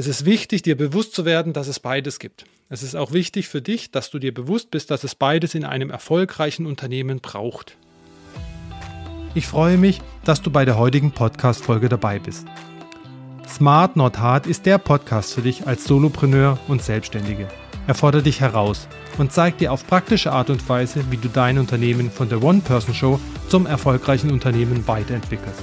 Es ist wichtig, dir bewusst zu werden, dass es beides gibt. Es ist auch wichtig für dich, dass du dir bewusst bist, dass es beides in einem erfolgreichen Unternehmen braucht. Ich freue mich, dass du bei der heutigen Podcast-Folge dabei bist. Smart Not Hard ist der Podcast für dich als Solopreneur und Selbstständige. Er fordert dich heraus und zeigt dir auf praktische Art und Weise, wie du dein Unternehmen von der One-Person-Show zum erfolgreichen Unternehmen weiterentwickelst.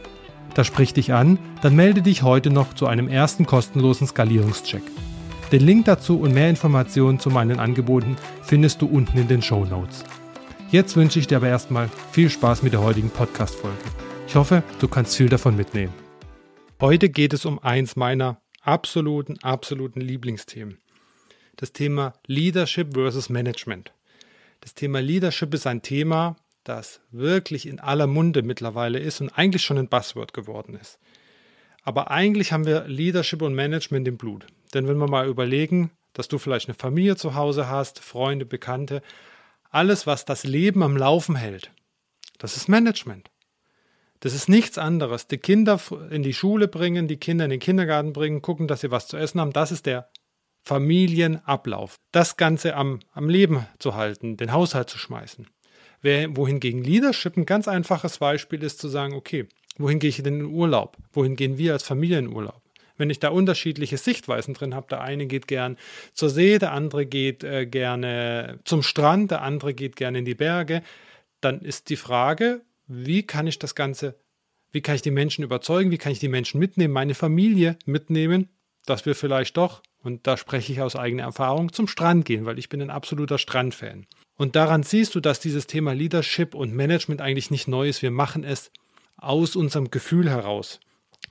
Das spricht dich an, dann melde dich heute noch zu einem ersten kostenlosen Skalierungscheck. Den Link dazu und mehr Informationen zu meinen Angeboten findest du unten in den Show Notes. Jetzt wünsche ich dir aber erstmal viel Spaß mit der heutigen Podcast-Folge. Ich hoffe, du kannst viel davon mitnehmen. Heute geht es um eins meiner absoluten, absoluten Lieblingsthemen. Das Thema Leadership versus Management. Das Thema Leadership ist ein Thema, das wirklich in aller Munde mittlerweile ist und eigentlich schon ein Buzzword geworden ist. Aber eigentlich haben wir Leadership und Management im Blut. Denn wenn wir mal überlegen, dass du vielleicht eine Familie zu Hause hast, Freunde, Bekannte, alles, was das Leben am Laufen hält, das ist Management. Das ist nichts anderes. Die Kinder in die Schule bringen, die Kinder in den Kindergarten bringen, gucken, dass sie was zu essen haben. Das ist der Familienablauf. Das Ganze am, am Leben zu halten, den Haushalt zu schmeißen. Wohingegen Leadership ein ganz einfaches Beispiel ist zu sagen, okay, wohin gehe ich denn in Urlaub? Wohin gehen wir als Familie in Urlaub? Wenn ich da unterschiedliche Sichtweisen drin habe, der eine geht gern zur See, der andere geht äh, gerne zum Strand, der andere geht gerne in die Berge, dann ist die Frage, wie kann ich das Ganze, wie kann ich die Menschen überzeugen, wie kann ich die Menschen mitnehmen, meine Familie mitnehmen, dass wir vielleicht doch, und da spreche ich aus eigener Erfahrung, zum Strand gehen, weil ich bin ein absoluter Strandfan. Und daran siehst du, dass dieses Thema Leadership und Management eigentlich nicht neu ist. Wir machen es aus unserem Gefühl heraus.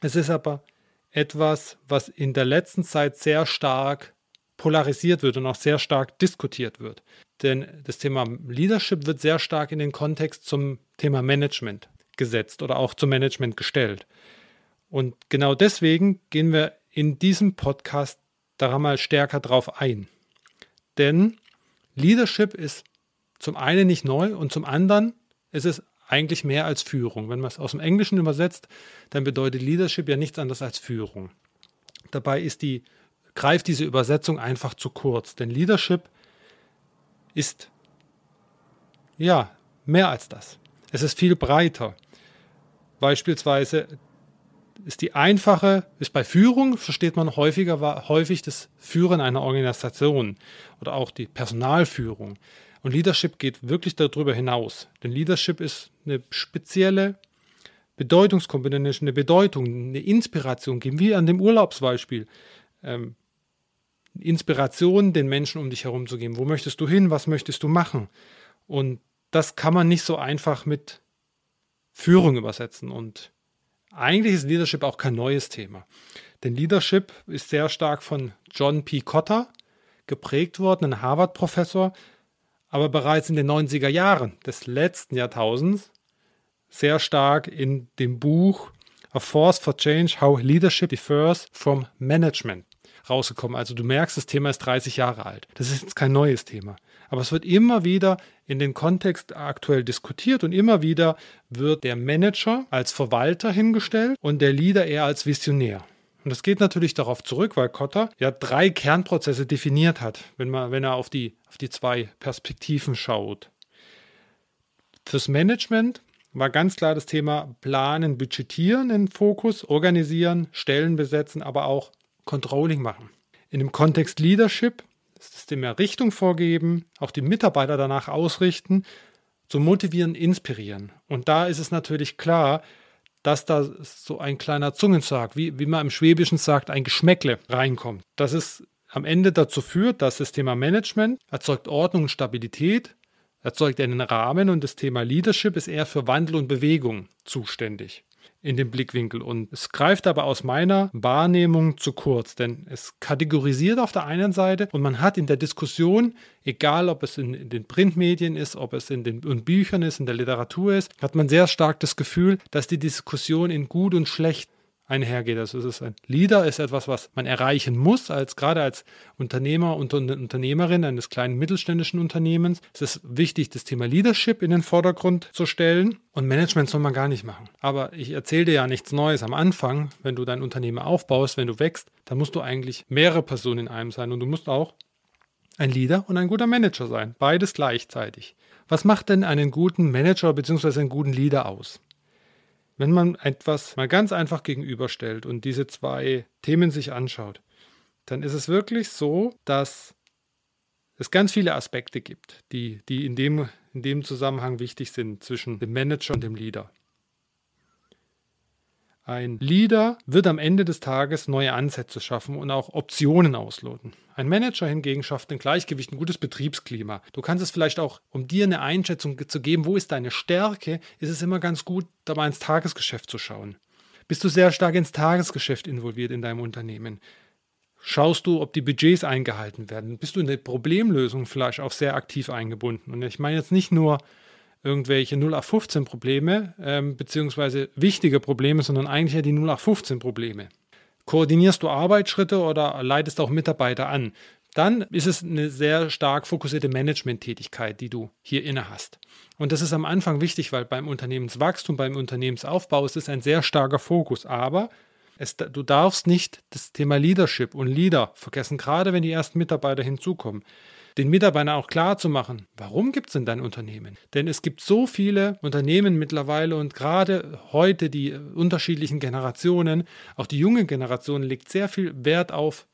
Es ist aber etwas, was in der letzten Zeit sehr stark polarisiert wird und auch sehr stark diskutiert wird. Denn das Thema Leadership wird sehr stark in den Kontext zum Thema Management gesetzt oder auch zum Management gestellt. Und genau deswegen gehen wir in diesem Podcast da mal stärker drauf ein. Denn Leadership ist zum einen nicht neu und zum anderen ist es eigentlich mehr als Führung. Wenn man es aus dem Englischen übersetzt, dann bedeutet Leadership ja nichts anderes als Führung. Dabei ist die, greift diese Übersetzung einfach zu kurz, denn Leadership ist ja mehr als das. Es ist viel breiter. Beispielsweise ist die einfache, ist bei Führung, versteht man häufiger, häufig das Führen einer Organisation oder auch die Personalführung. Und Leadership geht wirklich darüber hinaus. Denn Leadership ist eine spezielle Bedeutungskomponente, eine Bedeutung, eine Inspiration. Gehen wir an dem Urlaubsbeispiel. Ähm, Inspiration den Menschen um dich herum zu geben. Wo möchtest du hin? Was möchtest du machen? Und das kann man nicht so einfach mit Führung übersetzen. Und eigentlich ist Leadership auch kein neues Thema. Denn Leadership ist sehr stark von John P. Cotter geprägt worden, ein Harvard-Professor, aber bereits in den 90er Jahren des letzten Jahrtausends sehr stark in dem Buch A Force for Change, How Leadership Differs from Management rausgekommen. Also du merkst, das Thema ist 30 Jahre alt. Das ist jetzt kein neues Thema. Aber es wird immer wieder in den Kontext aktuell diskutiert und immer wieder wird der Manager als Verwalter hingestellt und der Leader eher als Visionär. Und das geht natürlich darauf zurück, weil Kotter ja drei Kernprozesse definiert hat, wenn, man, wenn er auf die, auf die zwei Perspektiven schaut. Fürs Management war ganz klar das Thema Planen, Budgetieren im Fokus, Organisieren, Stellen besetzen, aber auch Controlling machen. In dem Kontext Leadership ist es dem ja Richtung vorgeben, auch die Mitarbeiter danach ausrichten, zu motivieren, inspirieren. Und da ist es natürlich klar, dass da so ein kleiner Zungensag, wie, wie man im Schwäbischen sagt, ein Geschmäckle reinkommt. Das es am Ende dazu führt, dass das Thema Management erzeugt Ordnung und Stabilität, erzeugt einen Rahmen und das Thema Leadership ist eher für Wandel und Bewegung zuständig. In den Blickwinkel. Und es greift aber aus meiner Wahrnehmung zu kurz, denn es kategorisiert auf der einen Seite und man hat in der Diskussion, egal ob es in, den Printmedien ist, ob es in den in Büchern ist, in der Literatur ist, hat man sehr stark das Gefühl, dass die Diskussion in gut und schlecht einhergeht. Also es ist ein Leader ist etwas, was man erreichen muss, als gerade als Unternehmer und Unternehmerin eines kleinen mittelständischen Unternehmens. Es ist wichtig, das Thema Leadership in den Vordergrund zu stellen. Und Management soll man gar nicht machen. Aber ich erzähle dir ja nichts Neues. Am Anfang, wenn du dein Unternehmen aufbaust, wenn du wächst, dann musst du eigentlich mehrere Personen in einem sein. Und du musst auch ein Leader und ein guter Manager sein. Beides gleichzeitig. Was macht denn einen guten Manager bzw. einen guten Leader aus? Wenn man etwas mal ganz einfach gegenüberstellt und diese zwei Themen sich anschaut, dann ist es wirklich so, dass es ganz viele Aspekte gibt, die, die in, dem, in dem Zusammenhang wichtig sind zwischen dem Manager und dem Leader. Ein Leader wird am Ende des Tages neue Ansätze schaffen und auch Optionen ausloten. Ein Manager hingegen schafft ein Gleichgewicht, ein gutes Betriebsklima. Du kannst es vielleicht auch, um dir eine Einschätzung zu geben, wo ist deine Stärke, ist es immer ganz gut, dabei ins Tagesgeschäft zu schauen. Bist du sehr stark ins Tagesgeschäft involviert in deinem Unternehmen? Schaust du, ob die Budgets eingehalten werden? Bist du in der Problemlösung vielleicht auch sehr aktiv eingebunden? Und ich meine jetzt nicht nur irgendwelche 0815 Probleme, ähm, beziehungsweise wichtige Probleme, sondern eigentlich ja die 0815 Probleme. Koordinierst du Arbeitsschritte oder leitest auch Mitarbeiter an? Dann ist es eine sehr stark fokussierte Management-Tätigkeit, die du hier inne hast. Und das ist am Anfang wichtig, weil beim Unternehmenswachstum, beim Unternehmensaufbau ist es ein sehr starker Fokus. Aber es, du darfst nicht das Thema Leadership und Leader vergessen, gerade wenn die ersten Mitarbeiter hinzukommen den Mitarbeitern auch klar zu machen, warum gibt es denn dein Unternehmen? Denn es gibt so viele Unternehmen mittlerweile und gerade heute die unterschiedlichen Generationen, auch die junge Generation legt sehr viel Wert auf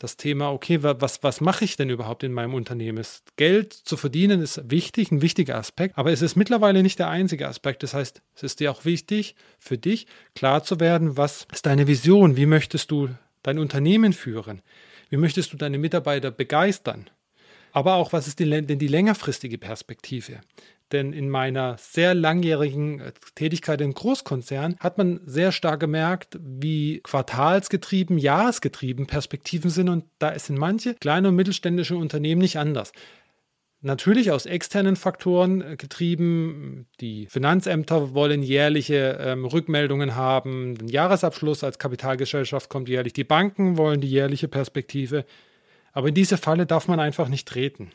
das Thema, okay, was, was mache ich denn überhaupt in meinem Unternehmen? Geld zu verdienen ist wichtig, ein wichtiger Aspekt, aber es ist mittlerweile nicht der einzige Aspekt. Das heißt, es ist dir auch wichtig, für dich klar zu werden, was ist deine Vision? Wie möchtest du dein Unternehmen führen? Wie möchtest du deine Mitarbeiter begeistern? Aber auch, was ist denn die längerfristige Perspektive? Denn in meiner sehr langjährigen äh, Tätigkeit in Großkonzernen hat man sehr stark gemerkt, wie quartalsgetrieben, jahresgetrieben Perspektiven sind. Und da sind manche kleine und mittelständische Unternehmen nicht anders. Natürlich aus externen Faktoren äh, getrieben. Die Finanzämter wollen jährliche ähm, Rückmeldungen haben. Den Jahresabschluss als Kapitalgesellschaft kommt jährlich. Die Banken wollen die jährliche Perspektive. Aber in diese Falle darf man einfach nicht treten.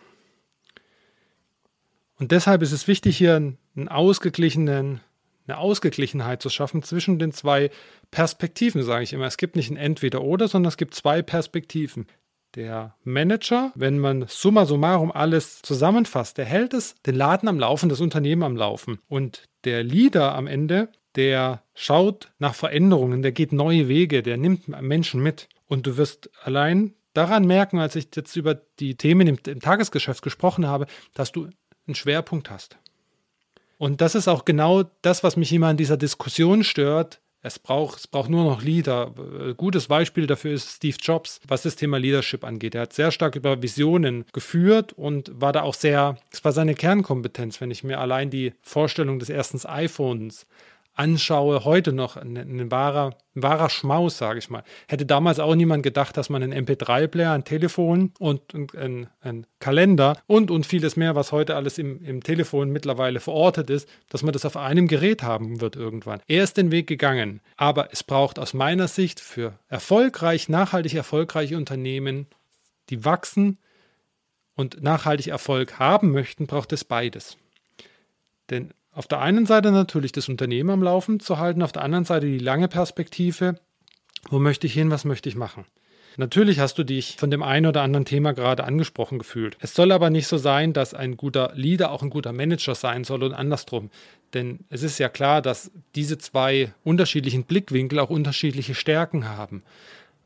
Und deshalb ist es wichtig, hier einen ausgeglichenen, eine Ausgeglichenheit zu schaffen zwischen den zwei Perspektiven, sage ich immer. Es gibt nicht ein Entweder-Oder, sondern es gibt zwei Perspektiven. Der Manager, wenn man summa summarum alles zusammenfasst, der hält es, den Laden am Laufen, das Unternehmen am Laufen. Und der Leader am Ende, der schaut nach Veränderungen, der geht neue Wege, der nimmt Menschen mit. Und du wirst allein daran merken, als ich jetzt über die Themen im, im Tagesgeschäft gesprochen habe, dass du einen Schwerpunkt hast. Und das ist auch genau das, was mich immer an dieser Diskussion stört. Es braucht, es braucht nur noch Leader. Gutes Beispiel dafür ist Steve Jobs, was das Thema Leadership angeht. Er hat sehr stark über Visionen geführt und war da auch sehr, es war seine Kernkompetenz, wenn ich mir allein die Vorstellung des ersten iPhones anschaue, heute noch ein, ein, wahrer, ein wahrer Schmaus, sage ich mal. Hätte damals auch niemand gedacht, dass man einen MP3-Player, ein Telefon und ein, ein, Kalender und, und vieles mehr, was heute alles im, im Telefon mittlerweile verortet ist, dass man das auf einem Gerät haben wird irgendwann. Er ist den Weg gegangen, aber es braucht aus meiner Sicht für erfolgreich, nachhaltig erfolgreiche Unternehmen, die wachsen und nachhaltig Erfolg haben möchten, braucht es beides. Denn auf der einen Seite natürlich das Unternehmen am Laufen zu halten, auf der anderen Seite die lange Perspektive. Wo möchte ich hin? Was möchte ich machen? Natürlich hast du dich von dem einen oder anderen Thema gerade angesprochen gefühlt. Es soll aber nicht so sein, dass ein guter Leader auch ein guter Manager sein soll und andersrum. Denn es ist ja klar, dass diese zwei unterschiedlichen Blickwinkel auch unterschiedliche Stärken haben.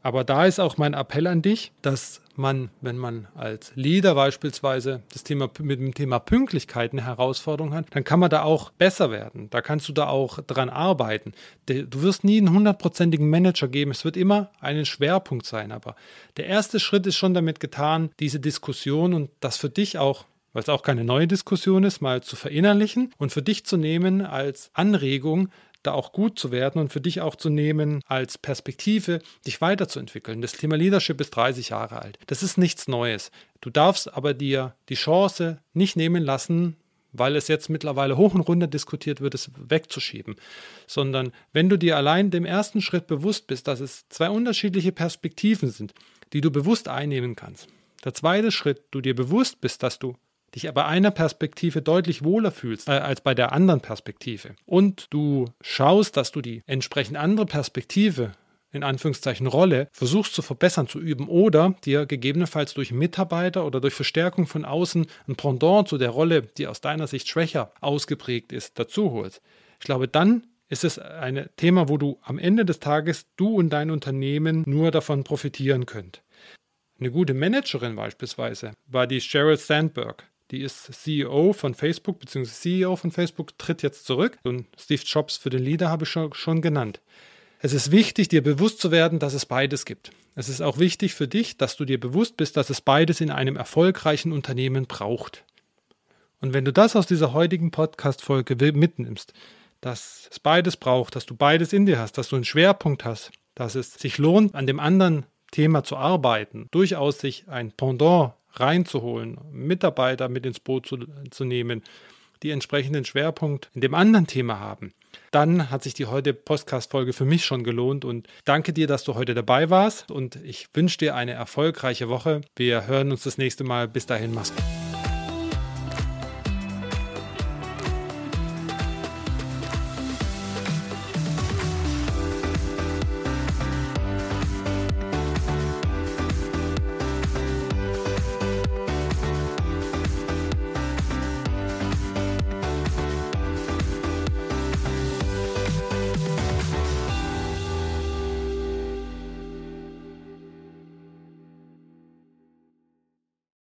Aber da ist auch mein Appell an dich, dass man, wenn man als Leader beispielsweise das Thema mit dem Thema Pünktlichkeit eine Herausforderung hat, dann kann man da auch besser werden. Da kannst du da auch dran arbeiten. Du wirst nie einen hundertprozentigen Manager geben. Es wird immer einen Schwerpunkt sein. Aber der erste Schritt ist schon damit getan, diese Diskussion und das für dich auch weil es auch keine neue Diskussion ist, mal zu verinnerlichen und für dich zu nehmen als Anregung, da auch gut zu werden und für dich auch zu nehmen als Perspektive, dich weiterzuentwickeln. Das Thema Leadership ist 30 Jahre alt. Das ist nichts Neues. Du darfst aber dir die Chance nicht nehmen lassen, weil es jetzt mittlerweile hoch und runter diskutiert wird, es wegzuschieben, sondern wenn du dir allein dem ersten Schritt bewusst bist, dass es zwei unterschiedliche Perspektiven sind, die du bewusst einnehmen kannst. Der zweite Schritt, du dir bewusst bist, dass du dich bei einer Perspektive deutlich wohler fühlst äh, als bei der anderen Perspektive und du schaust, dass du die entsprechend andere Perspektive in Anführungszeichen Rolle versuchst zu verbessern, zu üben oder dir gegebenenfalls durch Mitarbeiter oder durch Verstärkung von außen ein Pendant zu der Rolle, die aus deiner Sicht schwächer ausgeprägt ist, dazu holst. Ich glaube, dann ist es ein Thema, wo du am Ende des Tages du und dein Unternehmen nur davon profitieren könnt. Eine gute Managerin beispielsweise war die Sheryl Sandberg. Die ist CEO von Facebook, beziehungsweise CEO von Facebook, tritt jetzt zurück. Und Steve Jobs für den Leader habe ich schon, schon genannt. Es ist wichtig, dir bewusst zu werden, dass es beides gibt. Es ist auch wichtig für dich, dass du dir bewusst bist, dass es beides in einem erfolgreichen Unternehmen braucht. Und wenn du das aus dieser heutigen Podcast-Folge mitnimmst, dass es beides braucht, dass du beides in dir hast, dass du einen Schwerpunkt hast, dass es sich lohnt, an dem anderen Thema zu arbeiten, durchaus sich ein Pendant reinzuholen, Mitarbeiter mit ins Boot zu, zu nehmen, die entsprechenden Schwerpunkt in dem anderen Thema haben, dann hat sich die heutige Podcast-Folge für mich schon gelohnt und danke dir, dass du heute dabei warst und ich wünsche dir eine erfolgreiche Woche. Wir hören uns das nächste Mal. Bis dahin, mach's gut.